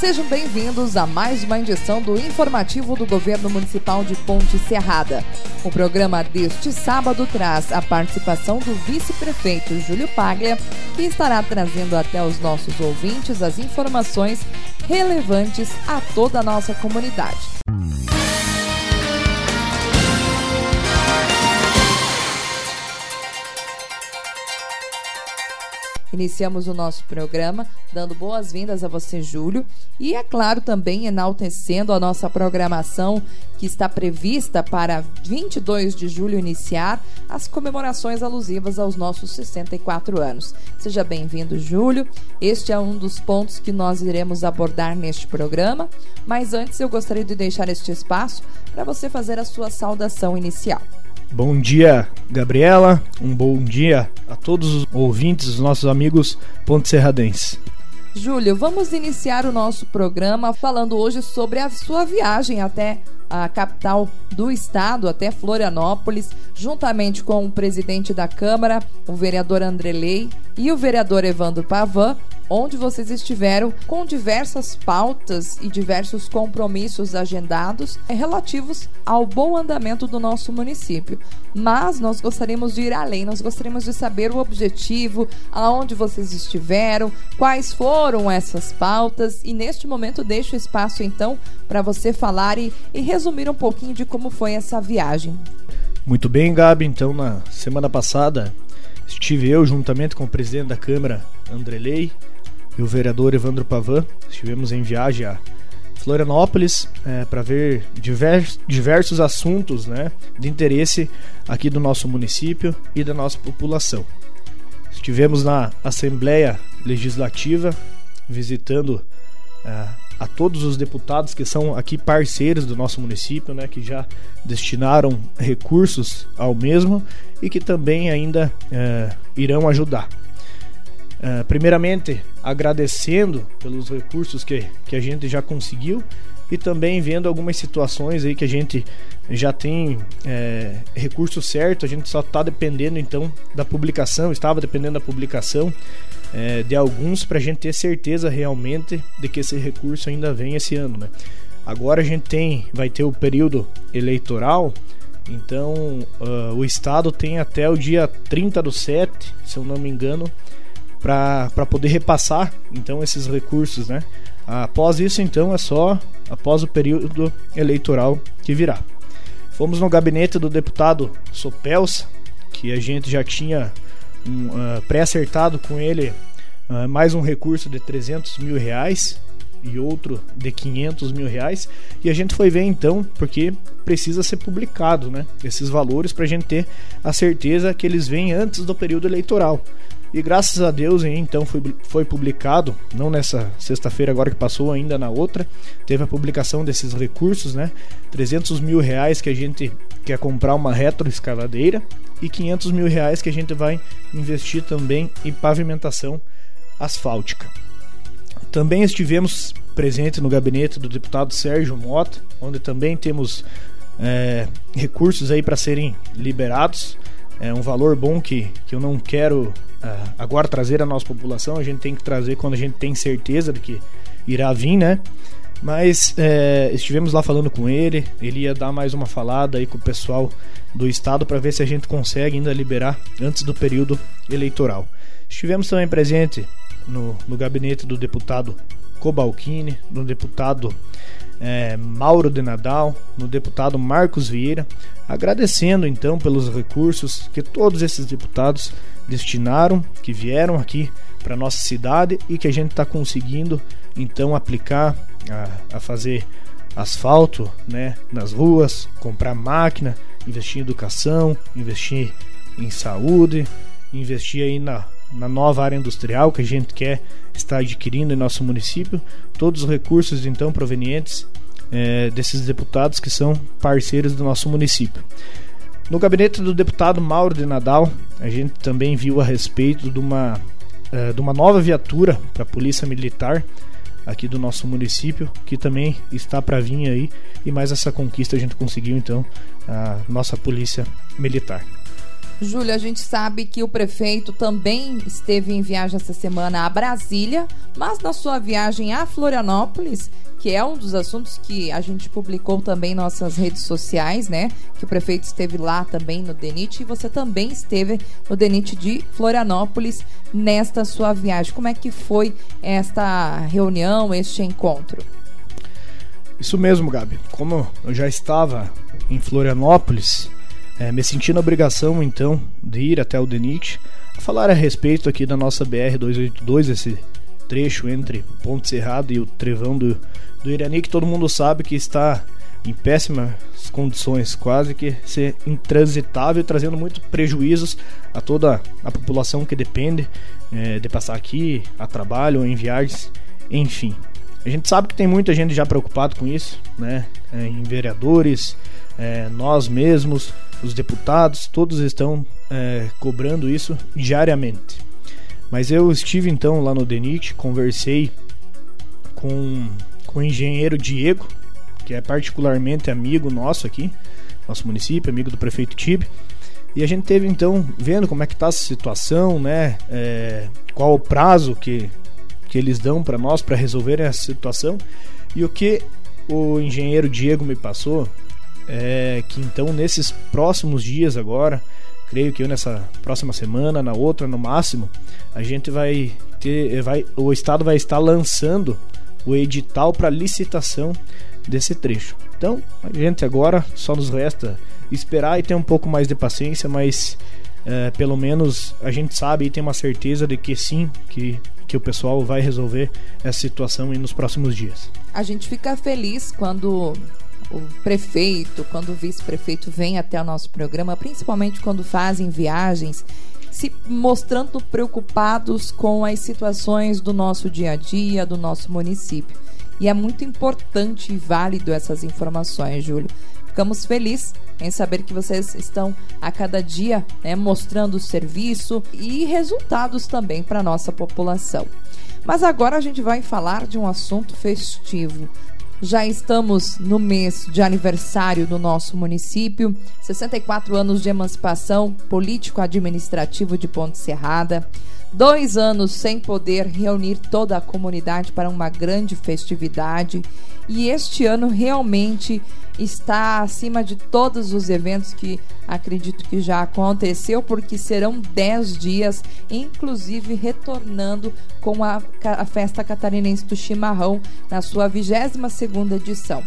Sejam bem-vindos a mais uma edição do informativo do Governo Municipal de Ponte Serrada. O programa deste sábado traz a participação do vice-prefeito Júlio Paglia, que estará trazendo até os nossos ouvintes as informações relevantes a toda a nossa comunidade. Iniciamos o nosso programa dando boas-vindas a você, Júlio, e é claro também enaltecendo a nossa programação que está prevista para 22 de julho iniciar as comemorações alusivas aos nossos 64 anos. Seja bem-vindo, Júlio. Este é um dos pontos que nós iremos abordar neste programa, mas antes eu gostaria de deixar este espaço para você fazer a sua saudação inicial. Bom dia, Gabriela. Um bom dia a todos os ouvintes, os nossos amigos Ponte Serradense. Júlio, vamos iniciar o nosso programa falando hoje sobre a sua viagem até a capital do estado, até Florianópolis, juntamente com o presidente da Câmara, o vereador Andrelei e o vereador Evandro Pavan, onde vocês estiveram com diversas pautas e diversos compromissos agendados relativos ao bom andamento do nosso município. Mas nós gostaríamos de ir além, nós gostaríamos de saber o objetivo, aonde vocês estiveram, quais foram essas pautas e neste momento deixo espaço então para você falar e, e resumir um pouquinho de como foi essa viagem. Muito bem, Gabi. Então, na semana passada, estive eu juntamente com o presidente da Câmara, Andrelei, e o vereador Evandro Pavan. Estivemos em viagem a Florianópolis é, para ver divers, diversos assuntos né, de interesse aqui do nosso município e da nossa população. Estivemos na Assembleia Legislativa visitando é, a todos os deputados que são aqui parceiros do nosso município, né, que já destinaram recursos ao mesmo e que também ainda é, irão ajudar. Uh, primeiramente, agradecendo pelos recursos que, que a gente já conseguiu e também vendo algumas situações aí que a gente já tem é, recurso certo, a gente só está dependendo então da publicação, estava dependendo da publicação é, de alguns para a gente ter certeza realmente de que esse recurso ainda vem esse ano, né? Agora a gente tem, vai ter o período eleitoral, então uh, o estado tem até o dia 30 do 7, se eu não me engano, para poder repassar então esses recursos, né? Após isso, então, é só após o período eleitoral que virá. Fomos no gabinete do deputado Sopelsa, que a gente já tinha um, uh, pré-acertado com ele uh, mais um recurso de 300 mil reais e outro de 500 mil reais. E a gente foi ver então, porque precisa ser publicado né, esses valores para a gente ter a certeza que eles vêm antes do período eleitoral. E graças a Deus, então foi, foi publicado, não nessa sexta-feira agora que passou, ainda na outra, teve a publicação desses recursos, né? 300 mil reais que a gente quer comprar uma retroescavadeira e 500 mil reais que a gente vai investir também em pavimentação asfáltica. Também estivemos presente no gabinete do deputado Sérgio Mota, onde também temos é, recursos aí para serem liberados. É um valor bom que, que eu não quero uh, agora trazer a nossa população, a gente tem que trazer quando a gente tem certeza de que irá vir, né? Mas é, estivemos lá falando com ele, ele ia dar mais uma falada aí com o pessoal do estado para ver se a gente consegue ainda liberar antes do período eleitoral. Estivemos também presente no, no gabinete do deputado Cobalcini, do deputado é, Mauro de Nadal, no deputado Marcos Vieira, agradecendo então pelos recursos que todos esses deputados destinaram, que vieram aqui para nossa cidade e que a gente está conseguindo então aplicar a, a, fazer asfalto né, nas ruas, comprar máquina, investir em educação, investir em saúde, investir aí na, na nova área industrial que a gente quer estar adquirindo em nosso município, todos os recursos então provenientes é, desses deputados que são parceiros do nosso município. No gabinete do deputado Mauro de Nadal, a gente também viu a respeito de uma, uh, de uma nova viatura para a Polícia Militar aqui do nosso município, que também está para vir aí, e mais essa conquista a gente conseguiu então a nossa Polícia Militar. Júlia, a gente sabe que o prefeito também esteve em viagem essa semana a Brasília, mas na sua viagem a Florianópolis, que é um dos assuntos que a gente publicou também em nossas redes sociais, né? Que o prefeito esteve lá também no DENIT e você também esteve no DENIT de Florianópolis nesta sua viagem. Como é que foi esta reunião, este encontro? Isso mesmo, Gabi. Como eu já estava em Florianópolis, é, me senti na obrigação então de ir até o DENIT a falar a respeito aqui da nossa BR-282, esse trecho entre Ponte Serrado e o Trevão do, do Irani, que todo mundo sabe que está em péssimas condições, quase que ser intransitável, trazendo muito prejuízos a toda a população que depende é, de passar aqui a trabalho em viagens, enfim. A gente sabe que tem muita gente já preocupado com isso, né? É, em vereadores, é, nós mesmos, os deputados, todos estão é, cobrando isso diariamente. Mas eu estive então lá no DENIT, conversei com, com o engenheiro Diego, que é particularmente amigo nosso aqui, nosso município, amigo do prefeito Tibe. E a gente teve então vendo como é que está essa situação, né? É, qual o prazo que, que eles dão para nós para resolver essa situação. E o que o engenheiro Diego me passou é que então nesses próximos dias agora, creio que eu nessa próxima semana, na outra no máximo, a gente vai ter, vai, o estado vai estar lançando o edital para licitação desse trecho. Então, a gente agora só nos resta esperar e ter um pouco mais de paciência, mas é, pelo menos a gente sabe e tem uma certeza de que sim, que, que o pessoal vai resolver essa situação nos próximos dias. A gente fica feliz quando o prefeito, quando o vice-prefeito vem até o nosso programa, principalmente quando fazem viagens, se mostrando preocupados com as situações do nosso dia a dia, do nosso município. E é muito importante e válido essas informações, Júlio. Ficamos felizes em saber que vocês estão a cada dia né, mostrando serviço e resultados também para a nossa população. Mas agora a gente vai falar de um assunto festivo. Já estamos no mês de aniversário do nosso município, 64 anos de emancipação político-administrativo de Ponte Serrada, dois anos sem poder reunir toda a comunidade para uma grande festividade, e este ano realmente está acima de todos os eventos que acredito que já aconteceu, porque serão 10 dias, inclusive retornando com a, a Festa Catarinense do Chimarrão na sua 22ª edição.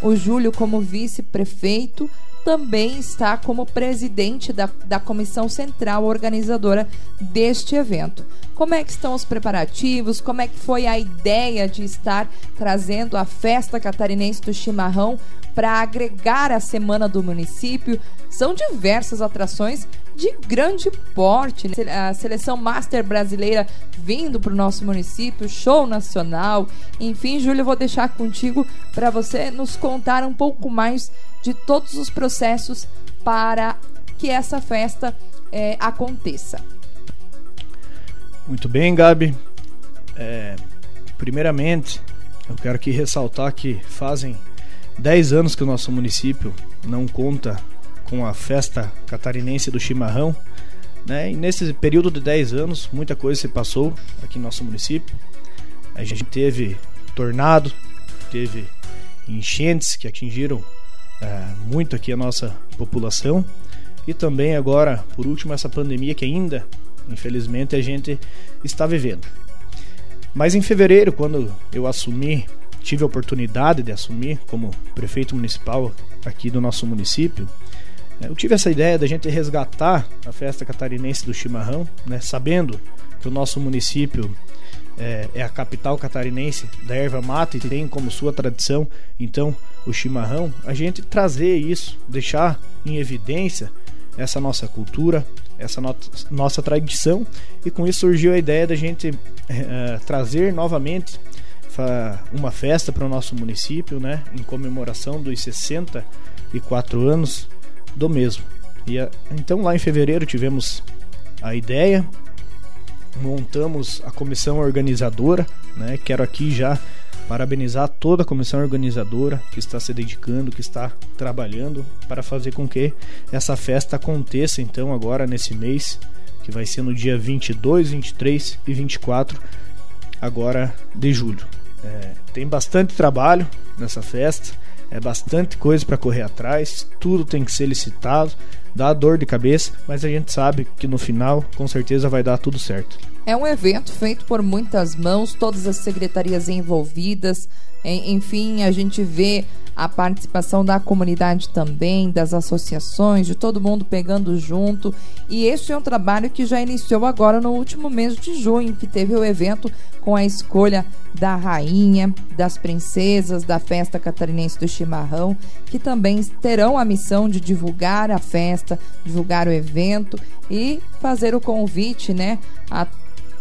O Júlio, como vice-prefeito, também está como presidente da, da comissão central organizadora deste evento. Como é que estão os preparativos? Como é que foi a ideia de estar trazendo a festa catarinense do chimarrão para agregar a semana do município? São diversas atrações de grande porte. Né? A seleção master brasileira vindo para o nosso município, show nacional. Enfim, Júlia, eu vou deixar contigo para você nos contar um pouco mais de todos os processos para que essa festa é, aconteça. Muito bem, Gabi. É, primeiramente, eu quero aqui ressaltar que fazem 10 anos que o nosso município não conta com a festa catarinense do chimarrão. Né? E nesse período de 10 anos, muita coisa se passou aqui no nosso município. A gente teve tornado, teve enchentes que atingiram é, muito aqui a nossa população. E também agora, por último, essa pandemia que ainda infelizmente, a gente está vivendo. Mas em fevereiro, quando eu assumi, tive a oportunidade de assumir como prefeito municipal aqui do nosso município, eh, eu tive essa ideia da gente resgatar a festa catarinense do chimarrão, né, sabendo que o nosso município é, é, a capital catarinense da erva mata e tem como sua tradição então o chimarrão, a gente trazer isso, deixar em evidência essa nossa cultura, essa no nossa tradição e com isso surgiu a ideia da gente é, trazer novamente uma festa para o nosso município, né, em comemoração dos 64 anos do mesmo. E então lá em fevereiro tivemos a ideia, montamos a comissão organizadora, né, quero aqui já parabenizar toda a comissão organizadora que está se dedicando, que está trabalhando para fazer com que essa festa aconteça então agora nesse mês, que vai ser no dia 22, 23 e 24 agora de julho. É, tem bastante trabalho nessa festa, é bastante coisa para correr atrás, tudo tem que ser licitado, dá dor de cabeça, mas a gente sabe que no final com certeza vai dar tudo certo. É um evento feito por muitas mãos, todas as secretarias envolvidas, enfim, a gente vê a participação da comunidade também, das associações, de todo mundo pegando junto. E este é um trabalho que já iniciou agora no último mês de junho, que teve o evento com a escolha da rainha, das princesas, da festa catarinense do chimarrão, que também terão a missão de divulgar a festa, divulgar o evento e fazer o convite, né, a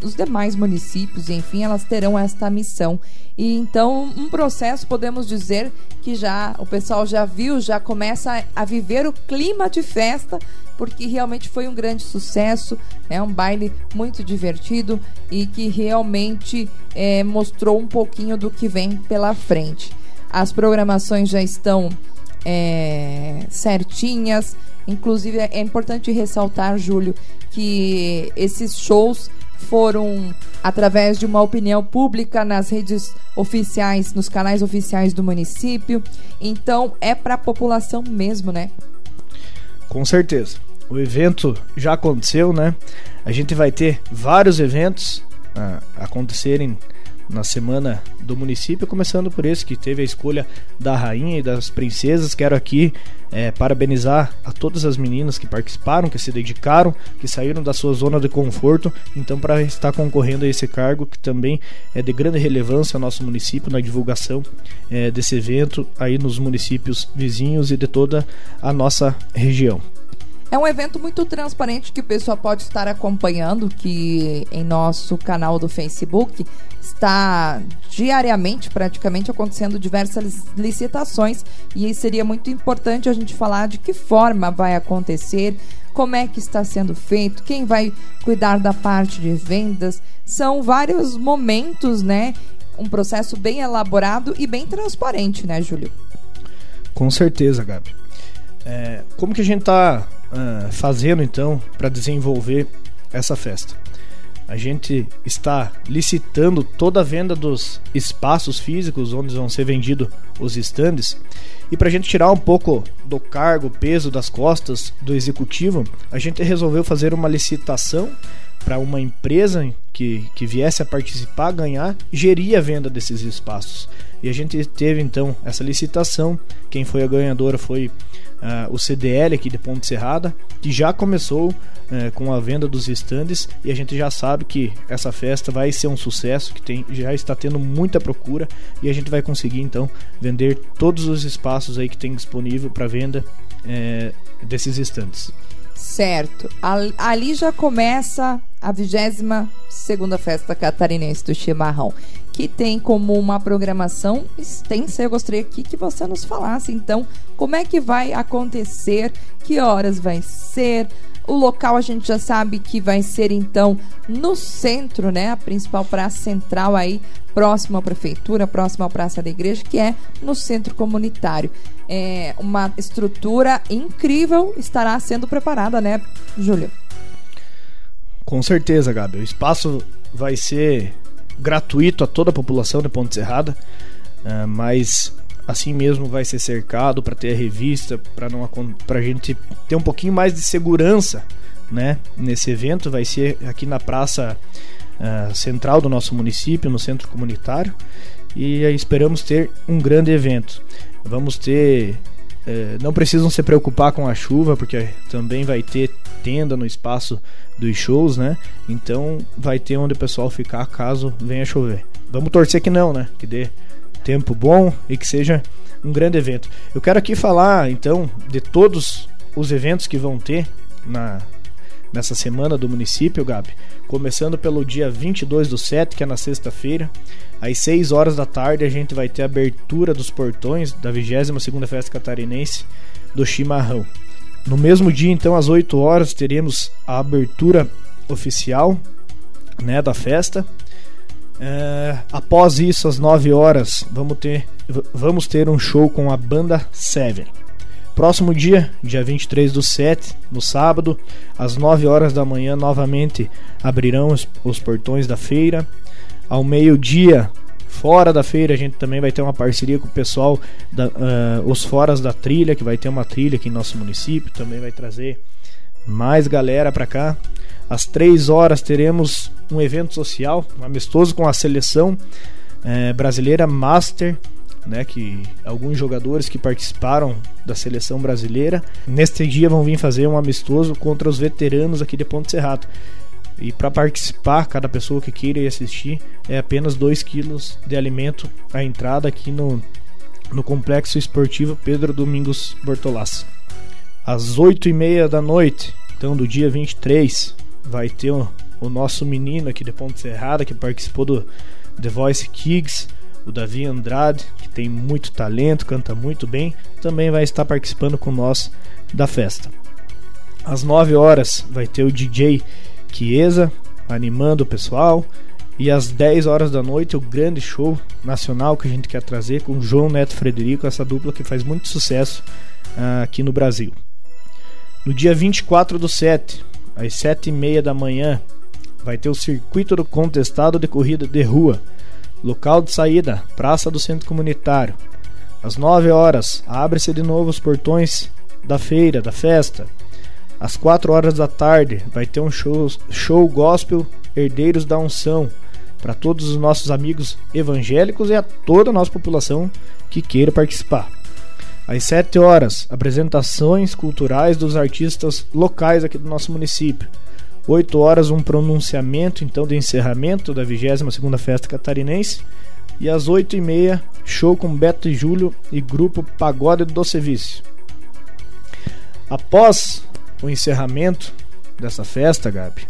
os demais municípios, enfim, elas terão esta missão. E então, um processo, podemos dizer que já o pessoal já viu, já começa a viver o clima de festa, porque realmente foi um grande sucesso, é um baile muito divertido e que realmente é, mostrou um pouquinho do que vem pela frente. As programações já estão é, certinhas. Inclusive, é importante ressaltar, Júlio, que esses shows foram através de uma opinião pública nas redes oficiais, nos canais oficiais do município. Então é para a população mesmo, né? Com certeza. O evento já aconteceu, né? A gente vai ter vários eventos ah, acontecerem na semana do município, começando por esse que teve a escolha da rainha e das princesas. Quero aqui é, parabenizar a todas as meninas que participaram, que se dedicaram, que saíram da sua zona de conforto, então para estar concorrendo a esse cargo que também é de grande relevância ao nosso município na divulgação é, desse evento aí nos municípios vizinhos e de toda a nossa região. É um evento muito transparente que o pessoal pode estar acompanhando, que em nosso canal do Facebook está diariamente, praticamente, acontecendo diversas licitações e seria muito importante a gente falar de que forma vai acontecer, como é que está sendo feito, quem vai cuidar da parte de vendas. São vários momentos, né? Um processo bem elaborado e bem transparente, né, Júlio? Com certeza, Gabi. É, como que a gente está uh, fazendo então para desenvolver essa festa? A gente está licitando toda a venda dos espaços físicos onde vão ser vendidos os estandes. E para a gente tirar um pouco do cargo, peso das costas do executivo, a gente resolveu fazer uma licitação para uma empresa que, que viesse a participar, ganhar, gerir a venda desses espaços. E a gente teve então essa licitação. Quem foi a ganhadora foi uh, o CDL aqui de Ponte Serrada, que já começou uh, com a venda dos estandes e a gente já sabe que essa festa vai ser um sucesso, que tem, já está tendo muita procura e a gente vai conseguir então vender todos os espaços aí que tem disponível para venda uh, desses estandes. Certo. Ali já começa a 22 segunda festa catarinense do chimarrão que tem como uma programação extensa. Eu gostaria aqui que você nos falasse, então, como é que vai acontecer, que horas vai ser. O local a gente já sabe que vai ser então no centro, né? A principal praça central aí, próximo à prefeitura, próximo à Praça da Igreja, que é no centro comunitário. É uma estrutura incrível estará sendo preparada, né, Júlio? Com certeza, Gabi. O espaço vai ser gratuito a toda a população de Ponte Serrada, uh, mas assim mesmo vai ser cercado para ter a revista, para não para a gente ter um pouquinho mais de segurança, né? Nesse evento vai ser aqui na praça uh, central do nosso município, no centro comunitário, e esperamos ter um grande evento. Vamos ter é, não precisam se preocupar com a chuva, porque também vai ter tenda no espaço dos shows, né? Então vai ter onde o pessoal ficar caso venha chover. Vamos torcer que não, né? Que dê tempo bom e que seja um grande evento. Eu quero aqui falar então de todos os eventos que vão ter na nessa semana do município, Gabi. Começando pelo dia 22 do 7, que é na sexta-feira, às 6 horas da tarde, a gente vai ter a abertura dos portões da 22ª Festa Catarinense do Chimarrão. No mesmo dia, então, às 8 horas, teremos a abertura oficial né, da festa. É, após isso, às 9 horas, vamos ter, vamos ter um show com a banda Seven. Próximo dia, dia 23 do 7, no sábado, às 9 horas da manhã, novamente abrirão os, os portões da feira. Ao meio-dia, fora da feira, a gente também vai ter uma parceria com o pessoal, da, uh, os Foras da Trilha, que vai ter uma trilha aqui em nosso município, também vai trazer mais galera para cá. Às 3 horas teremos um evento social, um amistoso com a seleção é, brasileira Master, né, que alguns jogadores que participaram da seleção brasileira neste dia vão vir fazer um amistoso contra os veteranos aqui de Ponte Serrato. E para participar, cada pessoa que queira ir assistir, é apenas 2 quilos de alimento a entrada aqui no, no Complexo Esportivo Pedro Domingos Bortolassi. Às 8 e meia da noite, então do dia 23, vai ter o nosso menino aqui de Ponte Serrada que participou do The Voice Kids, o Davi Andrade, que tem muito talento, canta muito bem, também vai estar participando com nós da festa. Às 9 horas vai ter o DJ Chiesa animando o pessoal. E às 10 horas da noite, o grande show nacional que a gente quer trazer com João Neto Frederico, essa dupla que faz muito sucesso uh, aqui no Brasil. No dia 24 do 7, às 7 e meia da manhã, vai ter o circuito do contestado de corrida de rua. Local de saída, Praça do Centro Comunitário. Às 9 horas, abre-se de novo os portões da feira, da festa. Às 4 horas da tarde, vai ter um show, show gospel Herdeiros da Unção para todos os nossos amigos evangélicos e a toda a nossa população que queira participar. Às 7 horas, apresentações culturais dos artistas locais aqui do nosso município. 8 horas, um pronunciamento então de encerramento da 22ª Festa Catarinense. E às 8 e meia, show com Beto e Júlio e grupo Pagode do Serviço. Após o encerramento dessa festa, Gabi,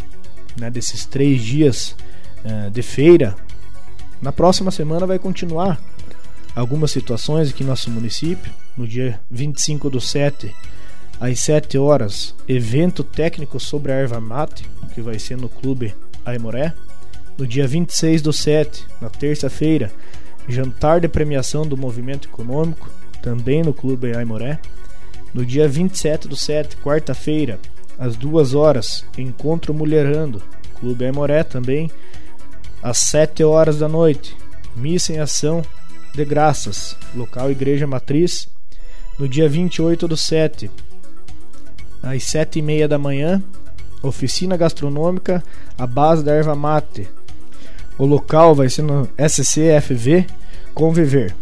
né, desses três dias uh, de feira, na próxima semana vai continuar algumas situações aqui no nosso município. No dia 25 do 7, às 7 horas, evento técnico sobre a erva mate, que vai ser no Clube Aimoré. No dia 26 do 7, na terça-feira, jantar de premiação do movimento econômico, também no Clube Aimoré. No dia 27 do 7, quarta-feira, às 2 horas, encontro Mulherando, Clube Aimoré também. Às 7 horas da noite, missa em ação de Graças, local Igreja Matriz, no dia 28 do 7, às 7 e meia da manhã, oficina gastronômica à base da erva mate. O local vai ser no SCFV Conviver.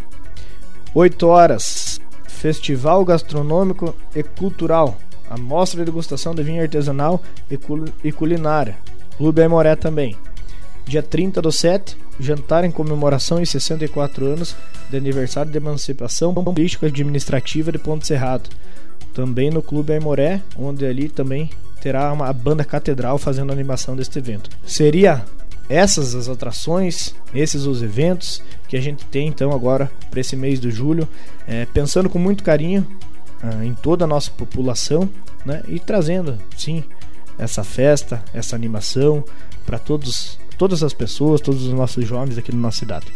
8 horas, Festival Gastronômico e Cultural, a mostra de degustação de vinho artesanal e culinária. Clube Aimoré também. Dia 30 do 7, jantar em comemoração em 64 anos de aniversário de emancipação política administrativa de Ponte Serrado. Também no Clube Aimoré, onde ali também terá uma banda catedral fazendo a animação deste evento. Seria essas as atrações, esses os eventos que a gente tem então agora para esse mês de julho, é, pensando com muito carinho ah, em toda a nossa população, né, e trazendo sim essa festa, essa animação para todos todas as pessoas, todos os nossos jovens aqui na nossa cidade.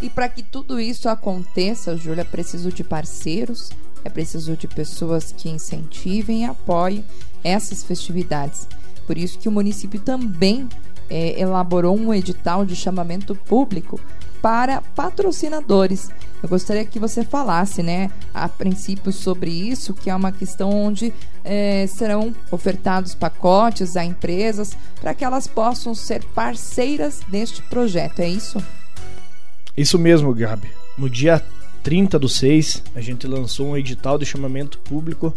E para que tudo isso aconteça, Júlia, preciso de parceiros, é preciso de pessoas que incentivem e apoiem essas festividades. Por isso que o município também é, elaborou um edital de chamamento público para patrocinadores. Eu gostaria que você falasse, né, a princípio sobre isso, que é uma questão onde é, serão ofertados pacotes a empresas para que elas possam ser parceiras deste projeto. É isso? Isso mesmo, Gabi. No dia 30 do 6, a gente lançou um edital de chamamento público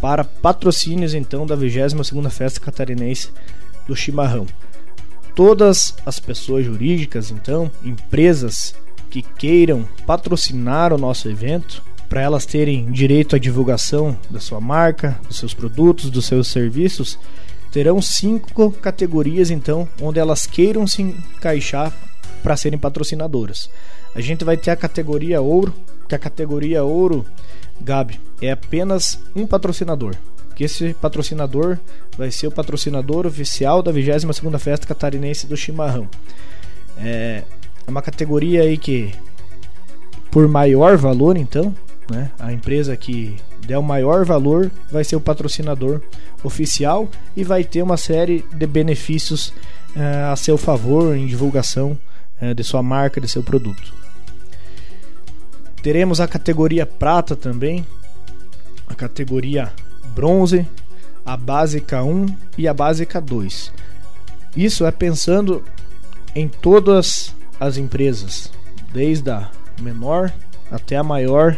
para patrocínios então da 22ª Festa Catarinense do Chimarrão todas as pessoas jurídicas, então, empresas que queiram patrocinar o nosso evento, para elas terem direito à divulgação da sua marca, dos seus produtos, dos seus serviços, terão cinco categorias então onde elas queiram se encaixar para serem patrocinadoras. A gente vai ter a categoria ouro, que a categoria ouro, Gabi, é apenas um patrocinador que esse patrocinador vai ser o patrocinador oficial da 22ª Festa Catarinense do Chimarrão. É, uma categoria aí que, por maior valor, então, né, a empresa que der o maior valor vai ser o patrocinador oficial e vai ter uma série de benefícios uh, a seu favor em divulgação uh, de sua marca, de seu produto. Teremos a categoria prata também, a categoria bronze, a básica 1 e a básica 2. Isso é pensando em todas as empresas, desde a menor até a maior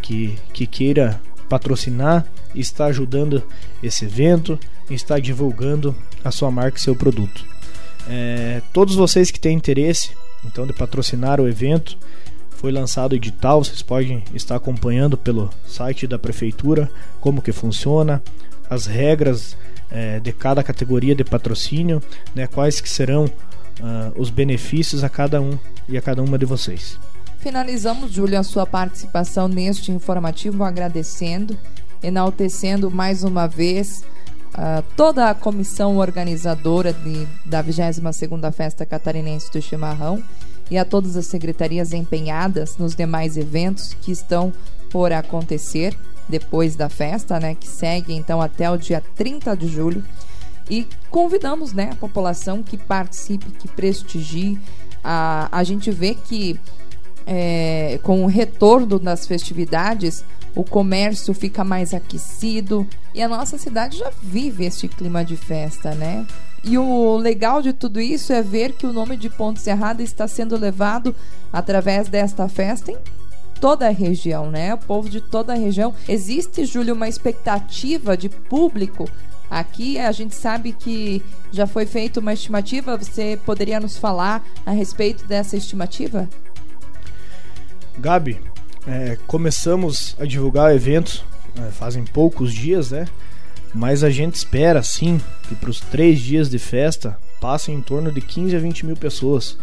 que, que queira patrocinar e está ajudando esse evento, está divulgando a sua marca e seu produto. É, todos vocês que têm interesse então de patrocinar o evento, foi lançado o edital, vocês podem estar acompanhando pelo site da prefeitura como que funciona, as regras é, de cada categoria de patrocínio, né, quais que serão uh, os benefícios a cada um e a cada uma de vocês. Finalizamos, Júlio, a sua participação neste informativo, agradecendo, enaltecendo mais uma vez uh, toda a comissão organizadora de, da 22ª Festa Catarinense do Chimarrão e a todas as secretarias empenhadas nos demais eventos que estão por acontecer depois da festa, né, que segue então até o dia 30 de julho. E convidamos né, a população que participe, que prestigie. A, a gente vê que é, com o retorno das festividades, o comércio fica mais aquecido e a nossa cidade já vive este clima de festa, né? E o legal de tudo isso é ver que o nome de Ponte Serrada está sendo levado através desta festa em toda a região, né? O povo de toda a região. Existe, Júlio, uma expectativa de público Aqui a gente sabe que já foi feita uma estimativa. Você poderia nos falar a respeito dessa estimativa? Gabi, é, começamos a divulgar o evento é, fazem poucos dias, né? Mas a gente espera sim que para os três dias de festa passem em torno de 15 a 20 mil pessoas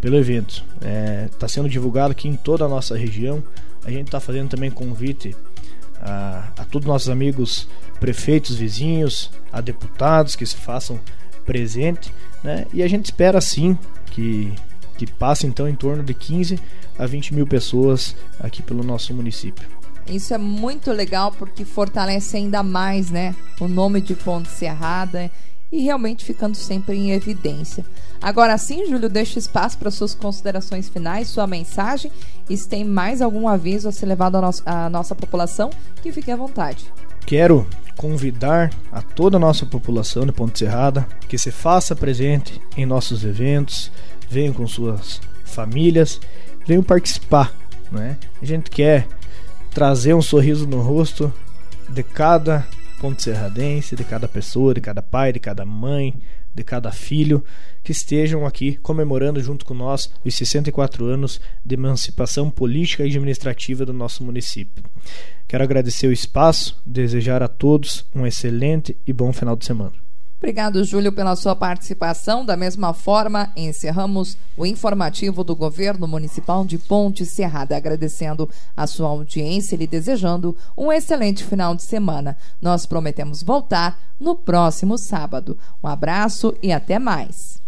pelo evento. Está é, tá sendo divulgado aqui em toda a nossa região. A gente está fazendo também convite a, a todos nossos amigos prefeitos, vizinhos, a deputados que se façam presente, né? E a gente espera sim que que passa então em torno de 15 a 20 mil pessoas aqui pelo nosso município. Isso é muito legal porque fortalece ainda mais, né, o nome de Ponte Serrada e realmente ficando sempre em evidência. Agora sim, Júlio, deixo espaço para suas considerações finais, sua mensagem. E se tem mais algum aviso a ser levado à, no à nossa população, que fique à vontade. Quero convidar a toda a nossa população de Ponte Serrada que se faça presente em nossos eventos, venham com suas famílias, venham participar. Né? A gente quer trazer um sorriso no rosto de cada ponte serradense, de cada pessoa, de cada pai, de cada mãe, de cada filho que estejam aqui comemorando junto com nós os 64 anos de emancipação política e administrativa do nosso município. Quero agradecer o espaço, desejar a todos um excelente e bom final de semana. Obrigado, Júlio, pela sua participação. Da mesma forma, encerramos o informativo do governo municipal de Ponte Serrada, agradecendo a sua audiência e lhe desejando um excelente final de semana. Nós prometemos voltar no próximo sábado. Um abraço e até mais.